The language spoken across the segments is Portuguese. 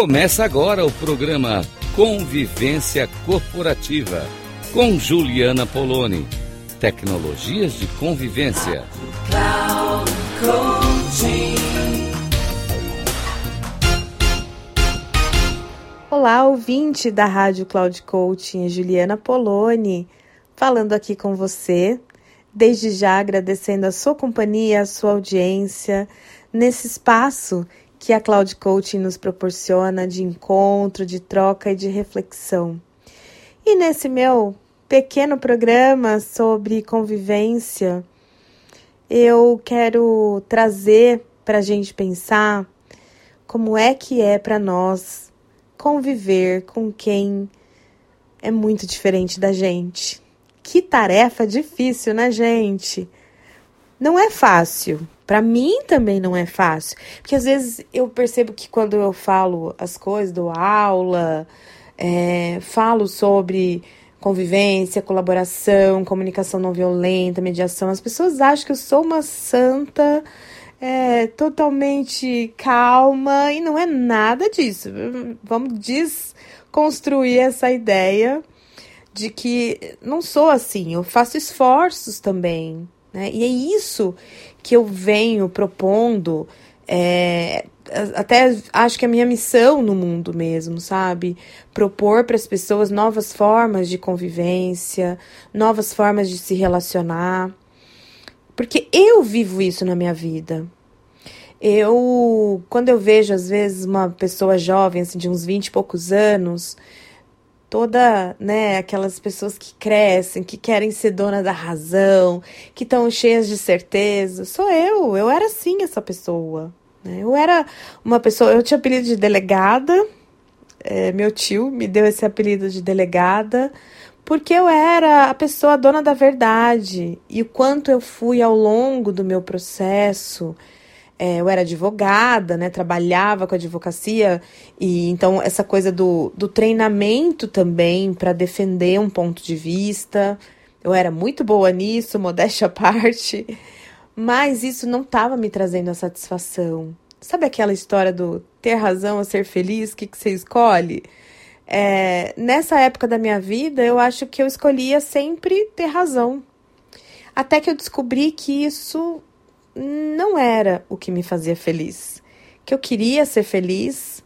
Começa agora o programa Convivência Corporativa com Juliana Poloni. Tecnologias de convivência. Olá, ouvinte da Rádio Cloud Coaching, Juliana Poloni, falando aqui com você. Desde já agradecendo a sua companhia, a sua audiência nesse espaço que a Cloud Coaching nos proporciona de encontro, de troca e de reflexão. E nesse meu pequeno programa sobre convivência, eu quero trazer para a gente pensar como é que é para nós conviver com quem é muito diferente da gente. Que tarefa difícil, né, gente? Não é fácil. Para mim também não é fácil, porque às vezes eu percebo que quando eu falo as coisas, dou aula, é, falo sobre convivência, colaboração, comunicação não violenta, mediação, as pessoas acham que eu sou uma santa é, totalmente calma e não é nada disso. Vamos desconstruir essa ideia de que não sou assim, eu faço esforços também, né? E é isso que eu venho propondo, é, até acho que é a minha missão no mundo mesmo, sabe? Propor para as pessoas novas formas de convivência, novas formas de se relacionar. Porque eu vivo isso na minha vida. Eu, quando eu vejo às vezes uma pessoa jovem, assim, de uns 20 e poucos anos, toda, né, aquelas pessoas que crescem, que querem ser dona da razão, que estão cheias de certeza. Sou eu, eu era sim essa pessoa. Né? Eu era uma pessoa, eu tinha apelido de delegada, é, meu tio me deu esse apelido de delegada, porque eu era a pessoa dona da verdade e o quanto eu fui ao longo do meu processo é, eu era advogada, né? Trabalhava com advocacia e então essa coisa do, do treinamento também para defender um ponto de vista. Eu era muito boa nisso, modéstia à parte, mas isso não estava me trazendo a satisfação. Sabe aquela história do ter razão ou ser feliz? O que, que você escolhe? É, nessa época da minha vida, eu acho que eu escolhia sempre ter razão. Até que eu descobri que isso não era o que me fazia feliz. Que eu queria ser feliz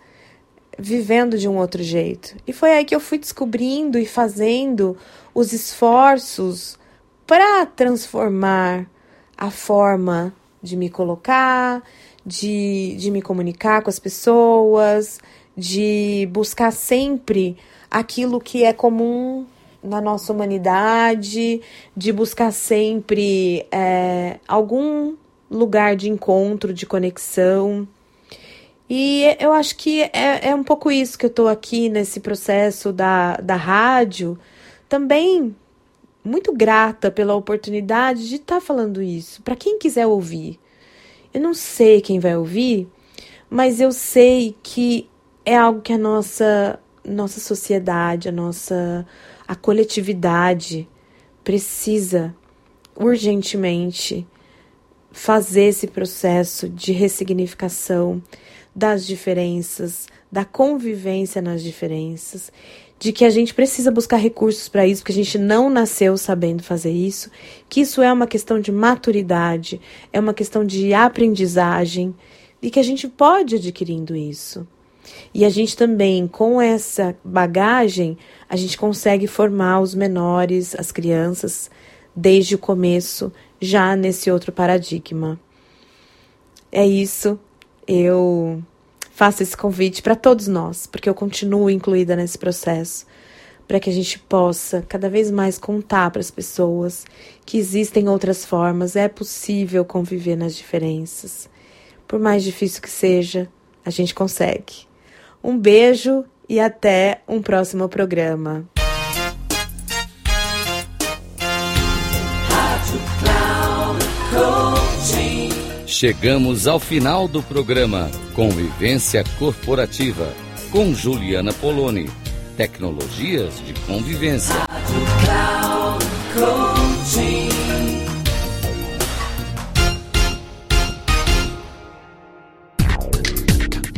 vivendo de um outro jeito. E foi aí que eu fui descobrindo e fazendo os esforços para transformar a forma de me colocar, de, de me comunicar com as pessoas, de buscar sempre aquilo que é comum na nossa humanidade, de buscar sempre é, algum lugar de encontro, de conexão. E eu acho que é, é um pouco isso que eu estou aqui nesse processo da, da rádio. Também muito grata pela oportunidade de estar tá falando isso. Para quem quiser ouvir. Eu não sei quem vai ouvir, mas eu sei que é algo que a nossa nossa sociedade, a nossa a coletividade precisa urgentemente fazer esse processo de ressignificação das diferenças, da convivência nas diferenças, de que a gente precisa buscar recursos para isso, porque a gente não nasceu sabendo fazer isso, que isso é uma questão de maturidade, é uma questão de aprendizagem e que a gente pode adquirindo isso. E a gente também, com essa bagagem, a gente consegue formar os menores, as crianças, desde o começo, já nesse outro paradigma. É isso. Eu faço esse convite para todos nós, porque eu continuo incluída nesse processo, para que a gente possa cada vez mais contar para as pessoas que existem outras formas, é possível conviver nas diferenças. Por mais difícil que seja, a gente consegue. Um beijo e até um próximo programa. Chegamos ao final do programa Convivência Corporativa com Juliana Poloni. Tecnologias de convivência.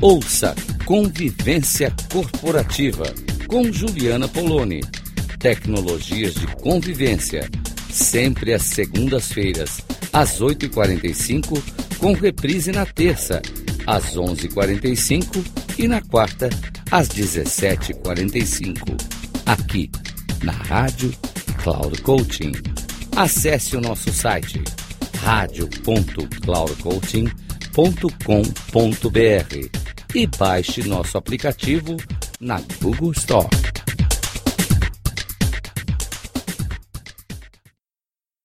Ouça Convivência Corporativa com Juliana Poloni. Tecnologias de convivência. Sempre às segundas-feiras, às 8h45, com reprise na terça, às 11h45 e na quarta, às 17h45. Aqui, na Rádio Cloud Coaching. Acesse o nosso site radio.cloudcoaching.com.br e baixe nosso aplicativo na Google Store.